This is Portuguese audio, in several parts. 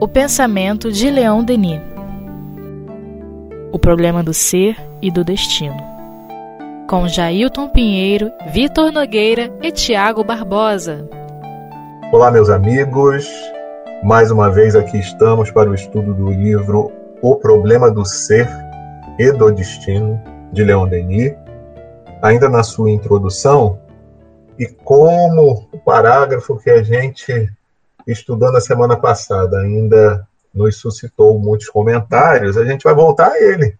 O pensamento de Leão Denis. O problema do ser e do destino. Com Jailton Pinheiro, Vitor Nogueira e Tiago Barbosa. Olá, meus amigos. Mais uma vez aqui estamos para o estudo do livro O Problema do Ser e do Destino, de Leon Denis. Ainda na sua introdução, e como o parágrafo que a gente estudou na semana passada ainda nos suscitou muitos comentários, a gente vai voltar a ele.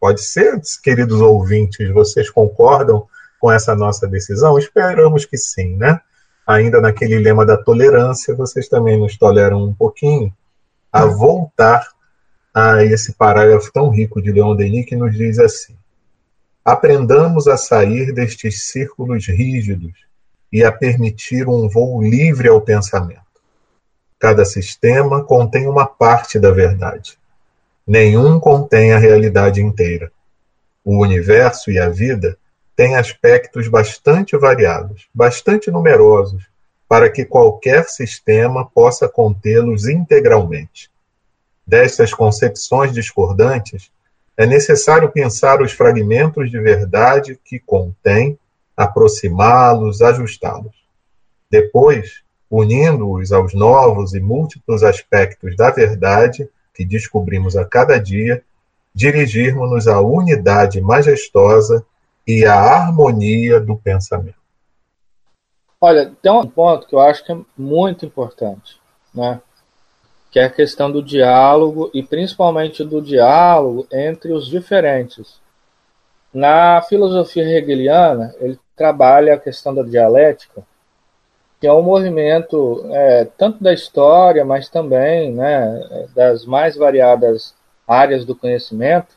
Pode ser, queridos ouvintes, vocês concordam com essa nossa decisão? Esperamos que sim, né? Ainda naquele lema da tolerância, vocês também nos toleram um pouquinho a voltar a esse parágrafo tão rico de Leon Denis que nos diz assim: Aprendamos a sair destes círculos rígidos e a permitir um voo livre ao pensamento. Cada sistema contém uma parte da verdade. Nenhum contém a realidade inteira. O universo e a vida têm aspectos bastante variados, bastante numerosos, para que qualquer sistema possa contê-los integralmente. Destas concepções discordantes, é necessário pensar os fragmentos de verdade que contém, aproximá-los, ajustá-los. Depois, unindo-os aos novos e múltiplos aspectos da verdade que descobrimos a cada dia, dirigirmos-nos à unidade majestosa e à harmonia do pensamento. Olha, tem um ponto que eu acho que é muito importante, né? Que é a questão do diálogo e principalmente do diálogo entre os diferentes. Na filosofia hegeliana, ele trabalha a questão da dialética, que é um movimento é, tanto da história, mas também né, das mais variadas áreas do conhecimento,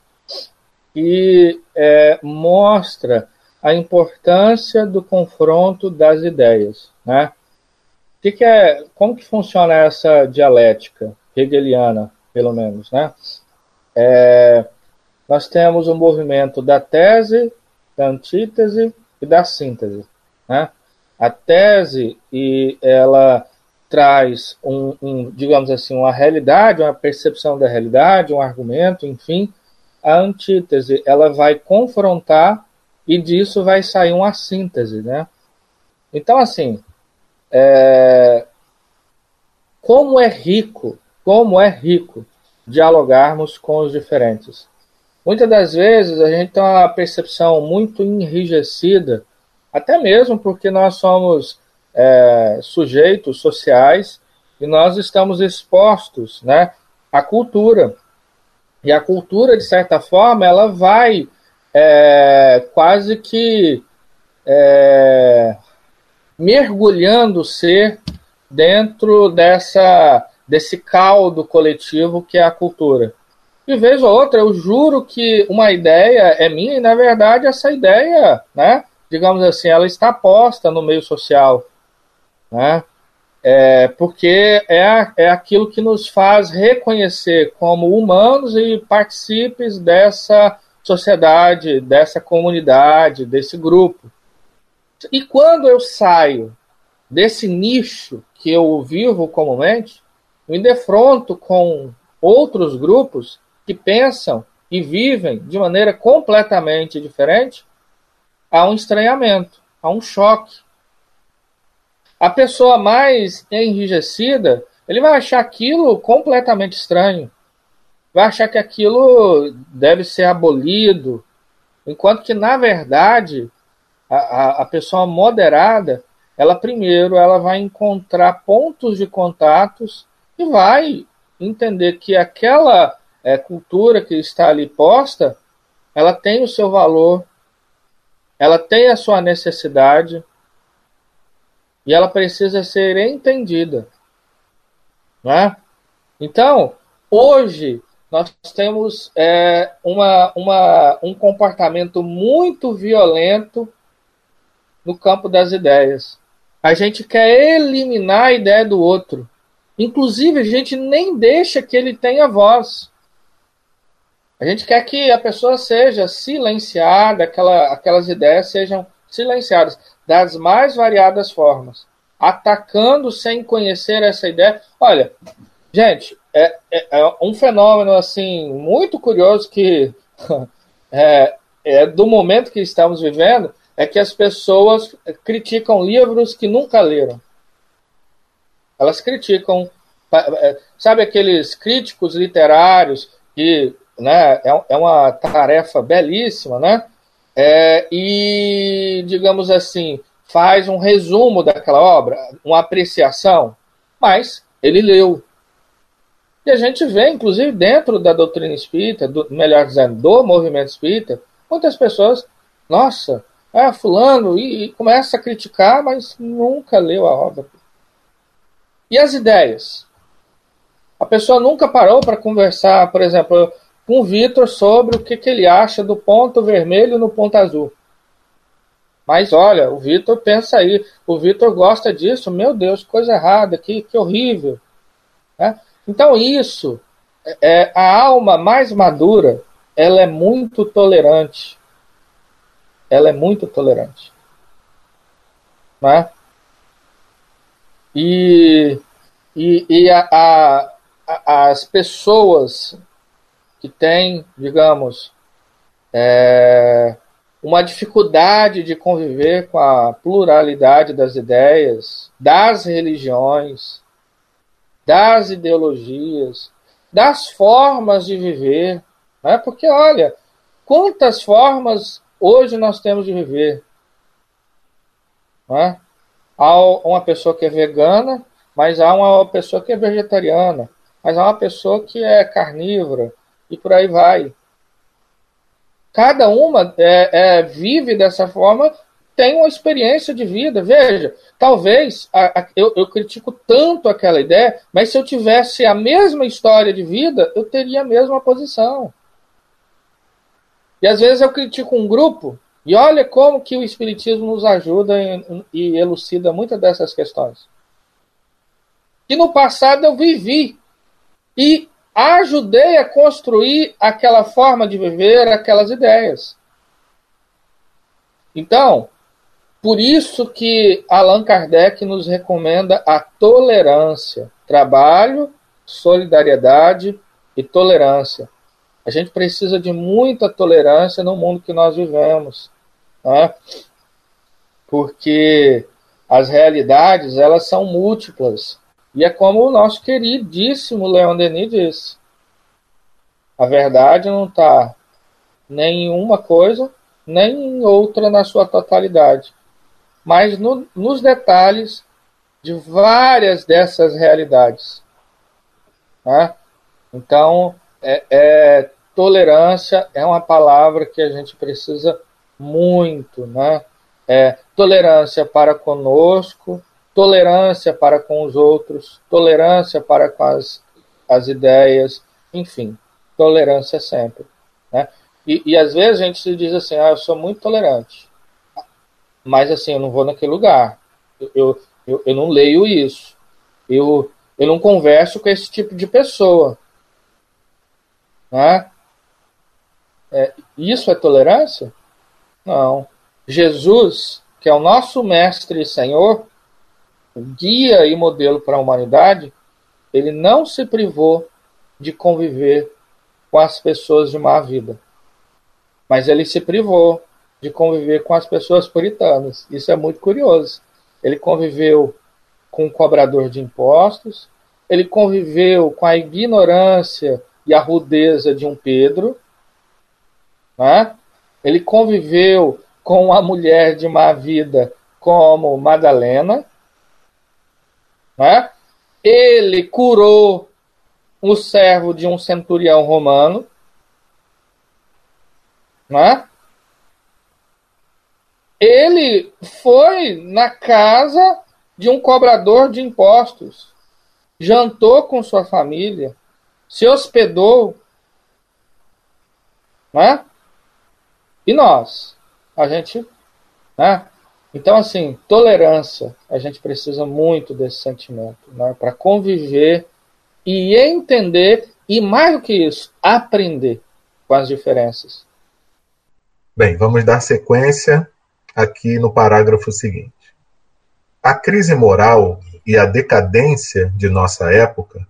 que é, mostra a importância do confronto das ideias. Né? que, que é, como que funciona essa dialética hegeliana, pelo menos, né? É, nós temos o movimento da tese, da antítese e da síntese, né? A tese e ela traz um, um, digamos assim, uma realidade, uma percepção da realidade, um argumento, enfim. A antítese ela vai confrontar e disso vai sair uma síntese, né? Então assim, é, como é rico, como é rico dialogarmos com os diferentes. Muitas das vezes a gente tem uma percepção muito enrijecida, até mesmo porque nós somos é, sujeitos sociais e nós estamos expostos né, à cultura. E a cultura, de certa forma, ela vai é, quase que é, mergulhando o ser dentro dessa desse caldo coletivo que é a cultura. De vez ou outra, eu juro que uma ideia é minha e, na verdade, essa ideia, né, digamos assim, ela está posta no meio social. Né? É, porque é, é aquilo que nos faz reconhecer como humanos e participes dessa sociedade, dessa comunidade, desse grupo. E quando eu saio desse nicho que eu vivo comumente, me defronto com outros grupos que pensam e vivem de maneira completamente diferente, há um estranhamento, há um choque. A pessoa mais enrijecida, ele vai achar aquilo completamente estranho. Vai achar que aquilo deve ser abolido, enquanto que, na verdade, a, a, pessoa moderada, ela primeiro ela vai encontrar pontos de contatos e vai entender que aquela é, cultura que está ali posta, ela tem o seu valor, ela tem a sua necessidade e ela precisa ser entendida. Né? Então, hoje nós temos é, uma, uma, um comportamento muito violento no campo das ideias. A gente quer eliminar a ideia do outro. Inclusive, a gente nem deixa que ele tenha voz. A gente quer que a pessoa seja silenciada, aquela, aquelas ideias sejam silenciadas das mais variadas formas. atacando sem conhecer essa ideia. Olha, gente, é, é, é um fenômeno assim muito curioso que é, é, do momento que estamos vivendo é que as pessoas criticam livros que nunca leram. Elas criticam, é, sabe aqueles críticos literários que né, é, é uma tarefa belíssima, né? É, e, digamos assim, faz um resumo daquela obra, uma apreciação, mas ele leu. E a gente vê, inclusive, dentro da doutrina espírita, do, melhor dizendo, do movimento espírita, muitas pessoas, nossa, é fulano, e, e começa a criticar, mas nunca leu a obra. E as ideias? A pessoa nunca parou para conversar, por exemplo, com o Vitor sobre o que, que ele acha do ponto vermelho no ponto azul. Mas olha, o Vitor pensa aí, o Vitor gosta disso, meu Deus, coisa errada, que, que horrível. Né? Então isso, é, a alma mais madura, ela é muito tolerante. Ela é muito tolerante. Né? E, e, e a, a, as pessoas que têm, digamos, é, uma dificuldade de conviver com a pluralidade das ideias, das religiões, das ideologias, das formas de viver. Né? Porque, olha, quantas formas hoje nós temos de viver? Né? Há uma pessoa que é vegana, mas há uma pessoa que é vegetariana, mas há uma pessoa que é carnívora, e por aí vai. Cada uma é, é, vive dessa forma, tem uma experiência de vida. Veja, talvez a, a, eu, eu critico tanto aquela ideia, mas se eu tivesse a mesma história de vida, eu teria a mesma posição. E às vezes eu critico um grupo, e olha como que o Espiritismo nos ajuda e elucida muitas dessas questões. Que no passado eu vivi. E ajudei a construir aquela forma de viver, aquelas ideias. Então, por isso que Allan Kardec nos recomenda a tolerância, trabalho, solidariedade e tolerância. A gente precisa de muita tolerância no mundo que nós vivemos, né? porque as realidades elas são múltiplas e é como o nosso queridíssimo Leon Denis disse: a verdade não está nem em uma coisa, nem em outra na sua totalidade, mas no, nos detalhes de várias dessas realidades. Né? Então, é, é, tolerância é uma palavra que a gente precisa muito, né? É, tolerância para conosco, tolerância para com os outros, tolerância para com as, as ideias, enfim, tolerância sempre. Né? E, e às vezes a gente se diz assim, ah, eu sou muito tolerante, mas assim, eu não vou naquele lugar, eu, eu, eu não leio isso, eu, eu não converso com esse tipo de pessoa. Né? É, isso é tolerância? Não. Jesus, que é o nosso mestre e Senhor, guia e modelo para a humanidade, ele não se privou de conviver com as pessoas de má vida. Mas ele se privou de conviver com as pessoas puritanas. Isso é muito curioso. Ele conviveu com o cobrador de impostos, ele conviveu com a ignorância e a rudeza de um Pedro, né? ele conviveu com a mulher de má vida como Madalena, né? Ele curou o servo de um centurião romano. Né? Ele foi na casa de um cobrador de impostos, jantou com sua família, se hospedou. Né? E nós? A gente né? Então, assim, tolerância, a gente precisa muito desse sentimento né, para conviver e entender, e mais do que isso, aprender com as diferenças. Bem, vamos dar sequência aqui no parágrafo seguinte. A crise moral e a decadência de nossa época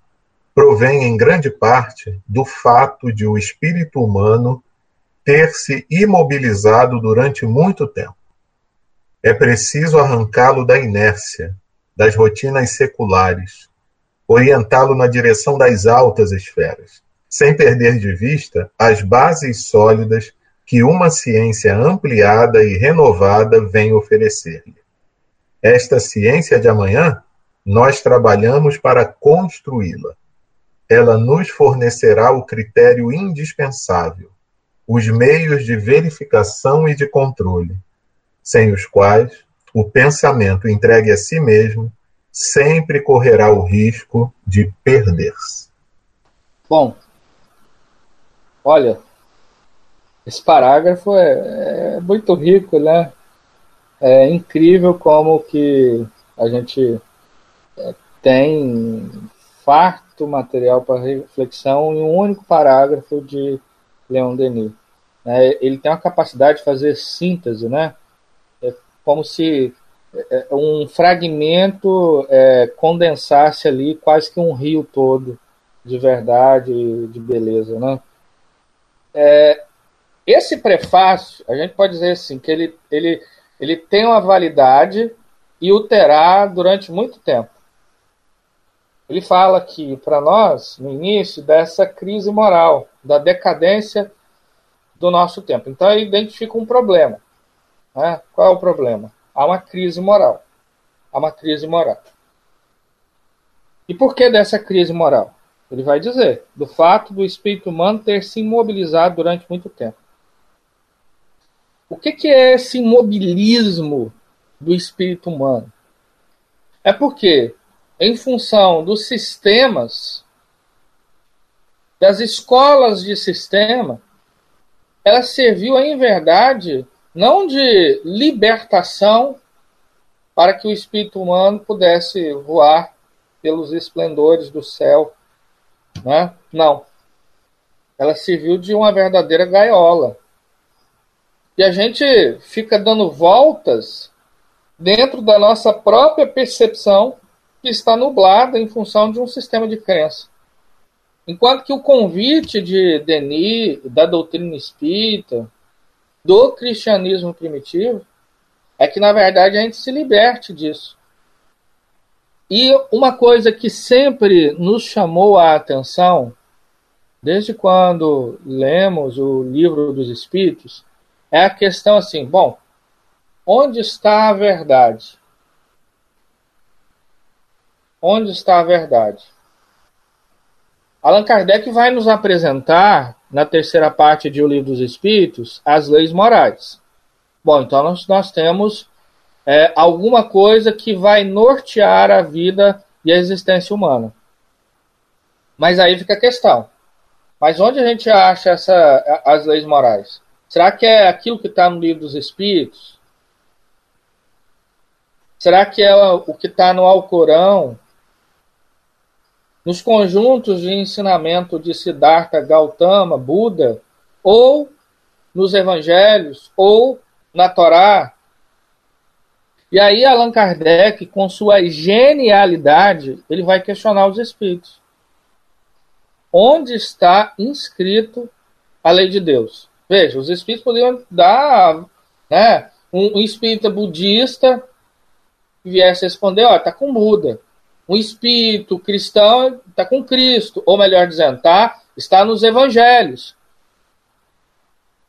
provém em grande parte do fato de o espírito humano ter se imobilizado durante muito tempo. É preciso arrancá-lo da inércia, das rotinas seculares, orientá-lo na direção das altas esferas, sem perder de vista as bases sólidas que uma ciência ampliada e renovada vem oferecer-lhe. Esta ciência de amanhã, nós trabalhamos para construí-la. Ela nos fornecerá o critério indispensável, os meios de verificação e de controle, sem os quais o pensamento entregue a si mesmo sempre correrá o risco de perder-se. Bom, olha, esse parágrafo é, é, muito rico, né? É incrível como que a gente é, tem farto material para reflexão em um único parágrafo de Leon Denis. É, ele tem uma capacidade de fazer síntese, né? É como se é, é, um fragmento é, condensasse ali quase que um rio todo de verdade, de beleza, né? É, esse prefácio, a gente pode dizer assim, que ele, ele, ele tem uma validade e o terá durante muito tempo. Ele fala aqui para nós, no início, dessa crise moral, da decadência do nosso tempo. Então, ele identifica um problema. Né? Qual é o problema? Há uma crise moral. Há uma crise moral. E por que dessa crise moral? Ele vai dizer, do fato do espírito humano ter se imobilizado durante muito tempo. O que, que é esse imobilismo do espírito humano? É porque, em função dos sistemas, das escolas de sistema, ela serviu, em verdade, não de libertação para que o espírito humano pudesse voar pelos esplendores do céu. Né? Não. Ela serviu de uma verdadeira gaiola e a gente fica dando voltas dentro da nossa própria percepção que está nublada em função de um sistema de crença. Enquanto que o convite de Denis, da doutrina espírita, do cristianismo primitivo, é que, na verdade, a gente se liberte disso. E uma coisa que sempre nos chamou a atenção, desde quando lemos o livro dos Espíritos, é a questão assim: bom, onde está a verdade? Onde está a verdade? Allan Kardec vai nos apresentar, na terceira parte de O Livro dos Espíritos, as leis morais. Bom, então nós, nós temos é, alguma coisa que vai nortear a vida e a existência humana. Mas aí fica a questão. Mas onde a gente acha essa, as leis morais? Será que é aquilo que está no livro dos Espíritos? Será que é o que está no Alcorão? Nos conjuntos de ensinamento de Siddhartha Gautama, Buda, ou nos Evangelhos, ou na Torá? E aí Allan Kardec, com sua genialidade, ele vai questionar os espíritos. Onde está inscrito a lei de Deus? Veja, os espíritos poderiam dar, né, um, espírita budista viesse responder, ó, tá com Buda. Um espírito cristão está com Cristo, ou melhor dizendo, tá, está nos evangelhos.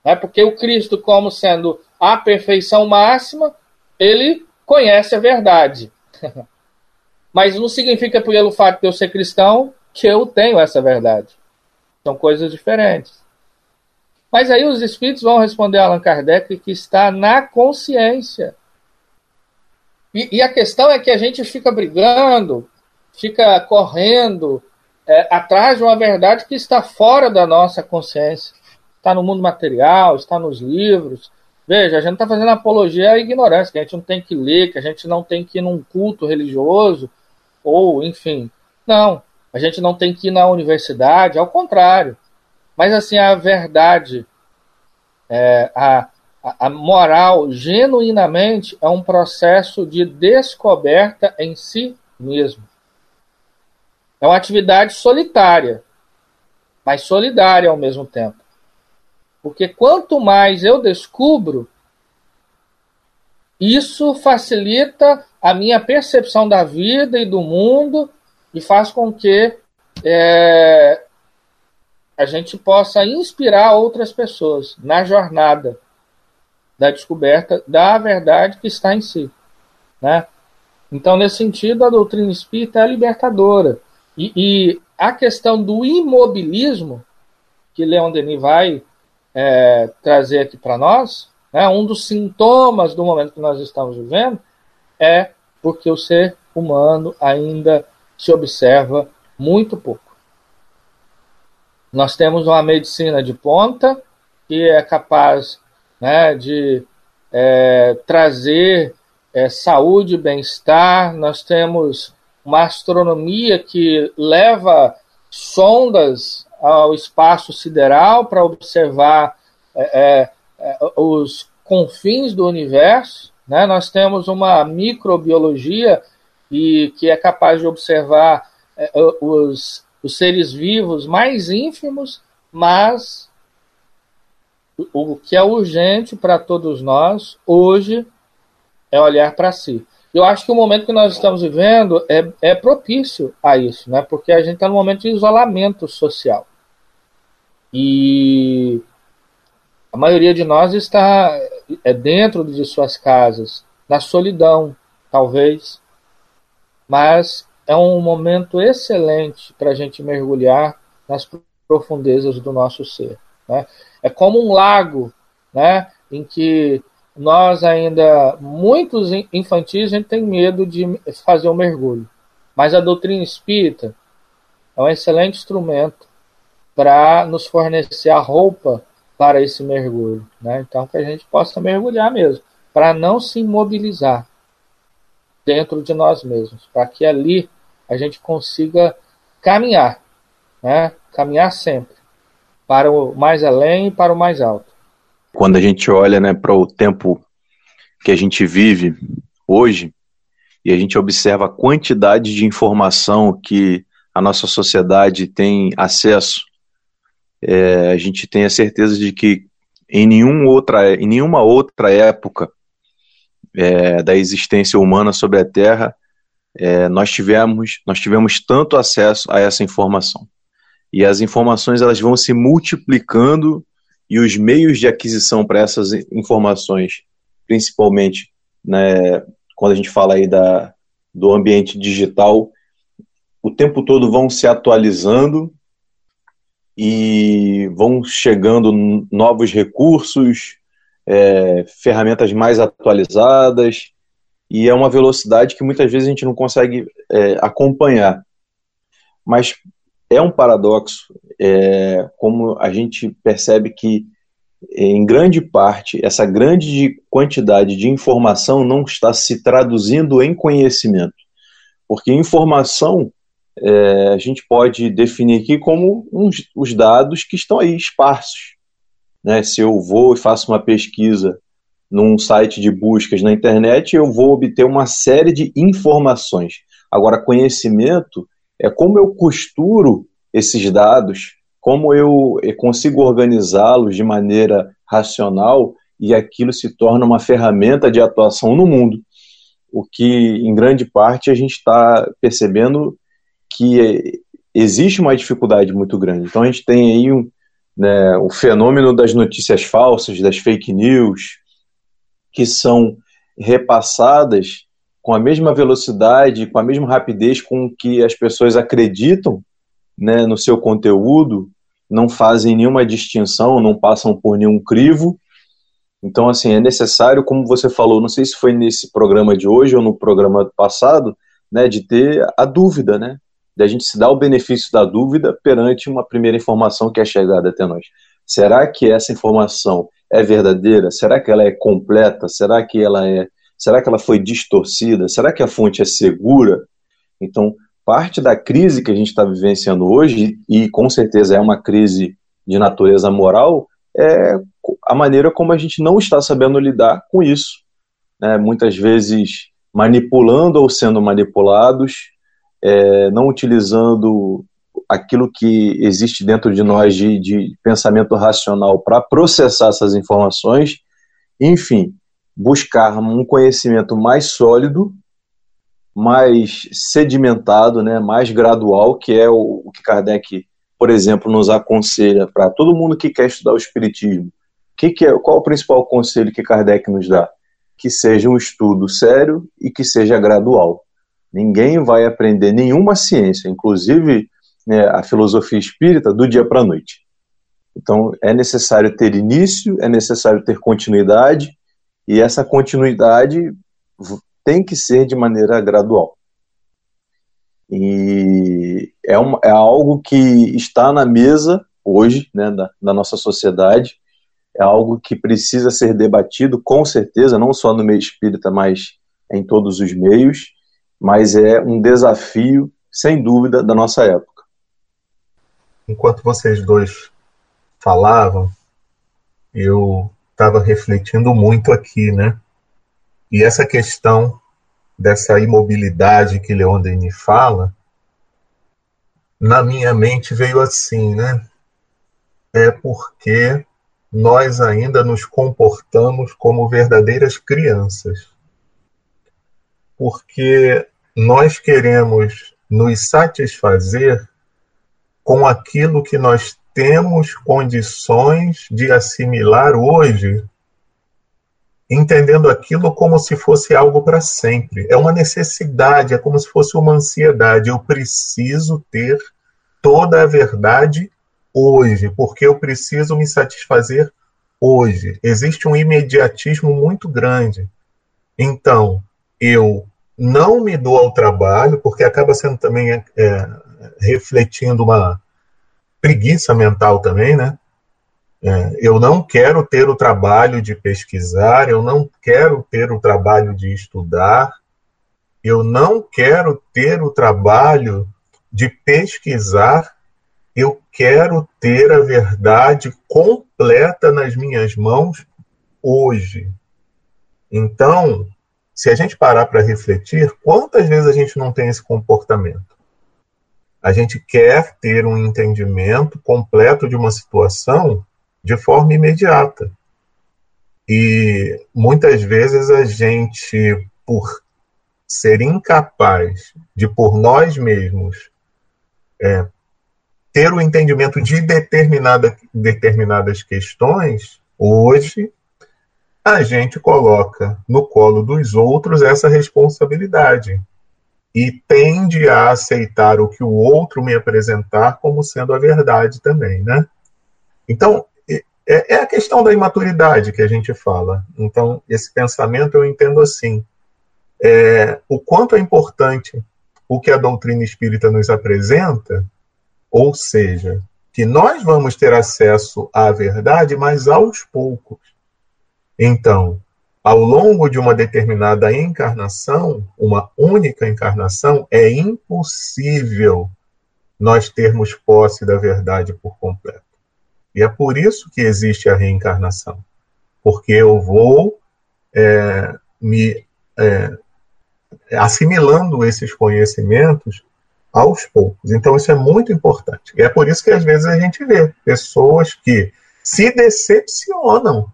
É porque o Cristo, como sendo a perfeição máxima, ele conhece a verdade. Mas não significa pelo fato de eu ser cristão que eu tenho essa verdade. São coisas diferentes. Mas aí os espíritos vão responder a Allan Kardec que está na consciência. E, e a questão é que a gente fica brigando, fica correndo é, atrás de uma verdade que está fora da nossa consciência. Está no mundo material, está nos livros. Veja, a gente está fazendo apologia à ignorância, que a gente não tem que ler, que a gente não tem que ir num culto religioso, ou, enfim. Não, a gente não tem que ir na universidade, ao contrário. Mas assim, a verdade, é, a, A, a moral, genuinamente, é um processo de descoberta em si mesmo. É uma atividade solitária, mas solidária ao mesmo tempo. Porque quanto mais eu descubro, isso facilita a minha percepção da vida e do mundo e faz com que é, a gente possa inspirar outras pessoas na jornada da descoberta da verdade que está em si. Né? Então, nesse sentido, a doutrina espírita é libertadora. E, e a questão do imobilismo, que Leon Denis vai é, trazer aqui para nós, né, um dos sintomas do momento que nós estamos vivendo, é porque o ser humano ainda se observa muito pouco. Nós temos uma medicina de ponta que é capaz né, de é, trazer é, saúde bem-estar, nós temos uma astronomia que leva sondas ao espaço sideral para observar é, é, é, os confins do universo. Né? Nós temos uma microbiologia e que é capaz de observar é, os os seres vivos mais ínfimos, mas o que é urgente para todos nós hoje é olhar para si. Eu acho que o momento que nós estamos vivendo é, é propício a isso, né? porque a gente está num momento de isolamento social. E a maioria de nós está é dentro de suas casas, na solidão, talvez, mas é um momento excelente para a gente mergulhar nas profundezas do nosso ser. Né? É como um lago né, em que nós ainda, muitos infantis, a gente tem medo de fazer o um mergulho. Mas a doutrina espírita é um excelente instrumento para nos fornecer a roupa para esse mergulho. Né? Então, que a gente possa mergulhar mesmo, para não se imobilizar dentro de nós mesmos, para que ali a gente consiga caminhar, né? caminhar sempre para o mais além e para o mais alto. Quando a gente olha né, para o tempo que a gente vive hoje e a gente observa a quantidade de informação que a nossa sociedade tem acesso, é, a gente tem a certeza de que em, nenhum outra, em nenhuma outra época é, da existência humana sobre a Terra é, nós tivemos nós tivemos tanto acesso a essa informação. E as informações elas vão se multiplicando e os meios de aquisição para essas informações principalmente né, quando a gente fala aí da, do ambiente digital o tempo todo vão se atualizando e vão chegando novos recursos é, ferramentas mais atualizadas e é uma velocidade que muitas vezes a gente não consegue é, acompanhar. Mas é um paradoxo, é, como a gente percebe que, em grande parte, essa grande quantidade de informação não está se traduzindo em conhecimento. Porque informação é, a gente pode definir aqui como uns, os dados que estão aí esparsos. Né? Se eu vou e faço uma pesquisa num site de buscas na internet, eu vou obter uma série de informações. Agora, conhecimento é como eu costuro esses dados, como eu consigo organizá-los de maneira racional e aquilo se torna uma ferramenta de atuação no mundo. O que, em grande parte, a gente está percebendo que existe uma dificuldade muito grande. Então, a gente tem aí um, né, o fenômeno das notícias falsas, das fake news, que são repassadas com a mesma velocidade, com a mesma rapidez com que as pessoas acreditam né, no seu conteúdo, não fazem nenhuma distinção, não passam por nenhum crivo. Então, assim, é necessário, como você falou, não sei se foi nesse programa de hoje ou no programa passado, né, de ter a dúvida, né, de a gente se dar o benefício da dúvida perante uma primeira informação que é chegada até nós. Será que essa informação é verdadeira? Será que ela é completa? Será que ela é Será que ela foi distorcida? Será que a fonte é segura? Então, parte da crise que a gente está vivenciando hoje, e com certeza é uma crise de natureza moral, é a maneira como a gente não está sabendo lidar com isso. Né? Muitas vezes manipulando ou sendo manipulados, é, não utilizando aquilo que existe dentro de nós de, de pensamento racional para processar essas informações, enfim, buscar um conhecimento mais sólido, mais sedimentado, né, mais gradual, que é o, o que Kardec, por exemplo, nos aconselha para todo mundo que quer estudar o Espiritismo. Que que é, qual é o principal conselho que Kardec nos dá? Que seja um estudo sério e que seja gradual. Ninguém vai aprender nenhuma ciência, inclusive né, a filosofia espírita, do dia para a noite. Então, é necessário ter início, é necessário ter continuidade, e essa continuidade tem que ser de maneira gradual. E é, é algo que está na mesa hoje, né, da, da nossa sociedade, é algo que precisa ser debatido, com certeza, não só no meio espírita, mas em todos os meios, mas é um desafio, sem dúvida, da nossa época. Enquanto vocês dois falavam, eu estava refletindo muito aqui, né? E essa questão dessa imobilidade que Leon Denis fala, na minha mente veio assim, né? É porque nós ainda nos comportamos como verdadeiras crianças. Porque nós queremos nos satisfazer com aquilo que nós temos condições de assimilar hoje, entendendo aquilo como se fosse algo para sempre. É uma necessidade, é como se fosse uma ansiedade. Eu preciso ter toda a verdade hoje, porque eu preciso me satisfazer hoje. Existe um imediatismo muito grande. Então, eu não me dou ao trabalho, porque acaba sendo também é, refletindo uma preguiça mental também, né? É, eu não quero ter o trabalho de pesquisar, eu não quero ter o trabalho de estudar, eu não quero ter o trabalho de pesquisar, eu quero ter a verdade completa nas minhas mãos hoje. Então, se a gente parar para refletir, quantas vezes a gente não tem esse comportamento? A gente quer ter um entendimento completo de uma situação de forma imediata. E muitas vezes a gente, por ser incapaz de, por nós mesmos, é, ter o entendimento de determinada, determinadas questões, hoje a gente coloca no colo dos outros essa responsabilidade e tende a aceitar o que o outro me apresentar como sendo a verdade também, né? Então, é, é a questão da imaturidade que a gente fala. Então, esse pensamento eu entendo assim. É, o quanto é importante o que a doutrina espírita nos apresenta, ou seja, que nós vamos ter acesso à verdade, mas aos poucos. Então, ao longo de uma determinada encarnação, uma única encarnação, é impossível nós termos posse da verdade por completo. E é por isso que existe a reencarnação. Porque eu vou é, me é, assimilando esses conhecimentos aos poucos. Então, isso é muito importante. E é por isso que às vezes a gente vê pessoas que se decepcionam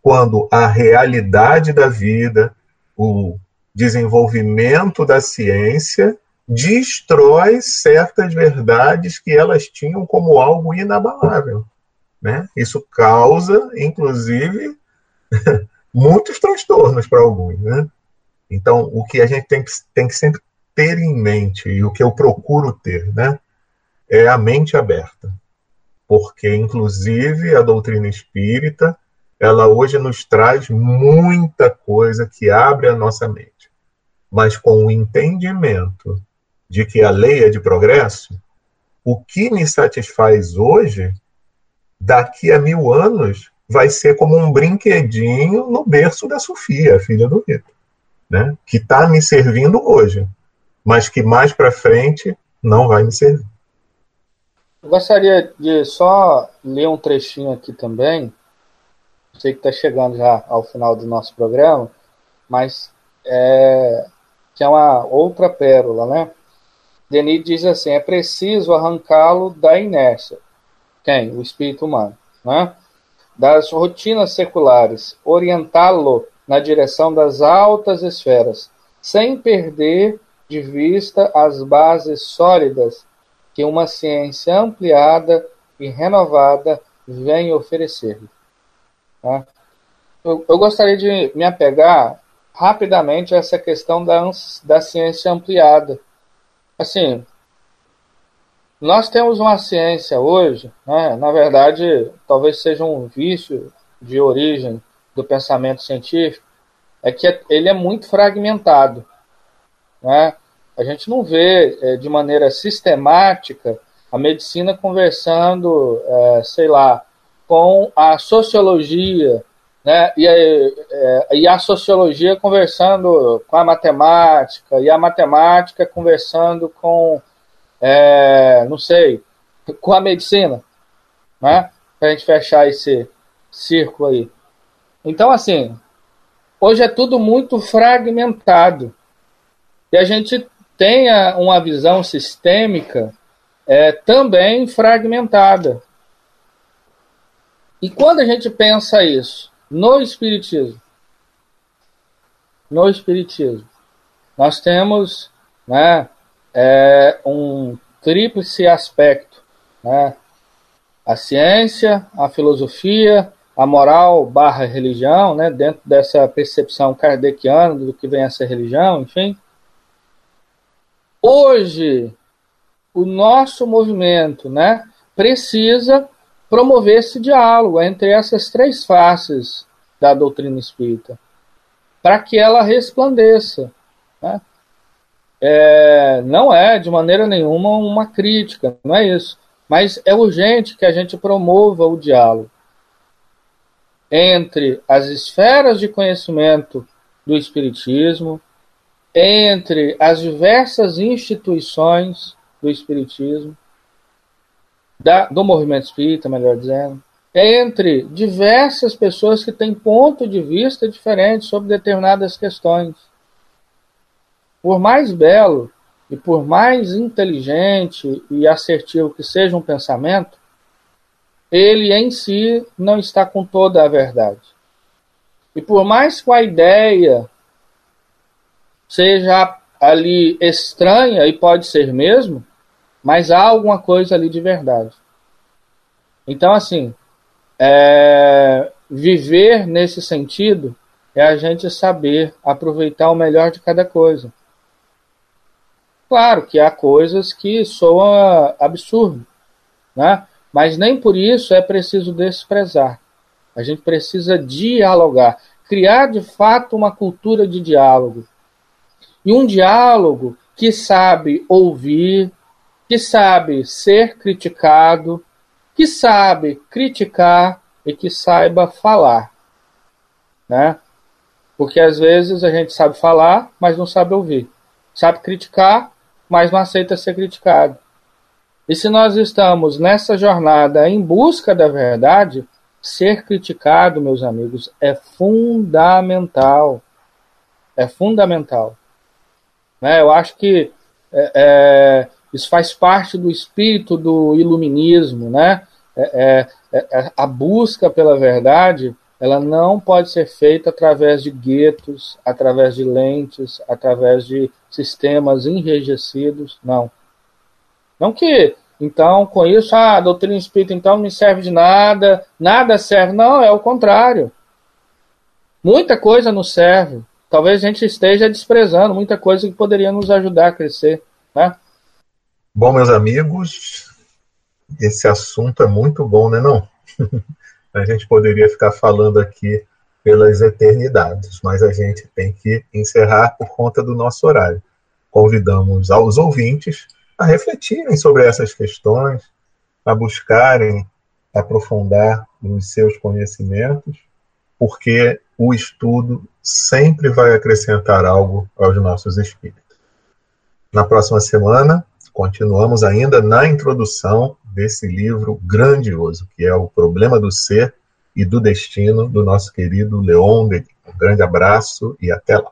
quando a realidade da vida, o desenvolvimento da ciência destrói certas verdades que elas tinham como algo inabalável. Né? Isso causa, inclusive, muitos transtornos para alguns. Né? Então, o que a gente tem, tem que sempre ter em mente, e o que eu procuro ter, né, é a mente aberta. Porque, inclusive, a doutrina espírita ela hoje nos traz muita coisa que abre a nossa mente. Mas com o entendimento de que a lei é de progresso, o que me satisfaz hoje, daqui a mil anos, vai ser como um brinquedinho no berço da Sofia, filha do Rito, né? que está me servindo hoje, mas que mais para frente não vai me servir. Eu gostaria de só ler um trechinho aqui também, sei que está chegando já ao final do nosso programa, mas é, que é uma outra pérola, né? Denis diz assim: é preciso arrancá-lo da inércia. Quem? O espírito humano, né? Das rotinas seculares, orientá-lo na direção das altas esferas, sem perder de vista as bases sólidas que uma ciência ampliada e renovada vem oferecer-lhe. Tá? Eu, eu, gostaria de me apegar rapidamente a essa questão da, da ciência ampliada. Assim, nós temos uma ciência hoje, né, na verdade, talvez seja um vício de origem do pensamento científico, é que ele é muito fragmentado. Né? A gente não vê é, de maneira sistemática a medicina conversando, é, sei lá, com a sociologia, né? E, é, e, a sociologia conversando com a matemática, e a matemática conversando com, é, não sei, com a medicina, né? Para a gente fechar esse círculo aí. Então, assim, hoje é tudo muito fragmentado. E a gente tem uma visão sistêmica é, também fragmentada. E quando a gente pensa isso no Espiritismo, no Espiritismo, nós temos né, é, um tríplice aspecto, né? a ciência, a filosofia, a moral barra religião, né, dentro dessa percepção kardeciana do que vem a ser religião, enfim. Hoje, o nosso movimento né, precisa promover esse diálogo entre essas três faces da doutrina espírita, para que ela resplandeça. Né? É, não é de maneira nenhuma uma crítica, não é isso. Mas é urgente que a gente promova o diálogo entre as esferas de conhecimento do Espiritismo, entre as diversas instituições do Espiritismo, da, do movimento espírita, melhor dizendo, entre diversas pessoas que têm ponto de vista diferente sobre determinadas questões. Por mais belo e por mais inteligente e assertivo que seja um pensamento, ele em si não está com toda a verdade. E por mais que a ideia seja ali estranha, e pode ser mesmo, mas há alguma coisa ali de verdade. Então, assim, é, viver nesse sentido é a gente saber aproveitar o melhor de cada coisa. Claro que há coisas que soam absurdo, né? Mas nem por isso é preciso desprezar. A gente precisa dialogar, criar de fato uma cultura de diálogo. E um diálogo que sabe ouvir, que sabe ser criticado, que sabe criticar e que saiba falar. Né? Porque às vezes a gente sabe falar, mas não sabe ouvir. Sabe criticar, mas não aceita ser criticado. E se nós estamos nessa jornada em busca da verdade, ser criticado, meus amigos, é fundamental. É fundamental. Né? Eu acho que é, é, isso faz parte do espírito do iluminismo. Né? É, é, é a busca pela verdade ela não pode ser feita através de guetos, através de lentes, através de sistemas enrijecidos, não. Não que, então, com isso, ah, a doutrina espírita então não me serve de nada, nada serve. Não, é o contrário. Muita coisa nos serve. Talvez a gente esteja desprezando muita coisa que poderia nos ajudar a crescer. Né? Bom, meus amigos, esse assunto é muito bom, né não? a gente poderia ficar falando aqui pelas eternidades, mas a gente tem que encerrar por conta do nosso horário. Convidamos aos ouvintes a refletirem sobre essas questões, a buscarem aprofundar os seus conhecimentos, porque o estudo sempre vai acrescentar algo aos nossos espíritos. Na próxima semana, continuamos ainda na introdução desse livro grandioso, que é O Problema do Ser e do destino do nosso querido Leon. Um grande abraço e até lá.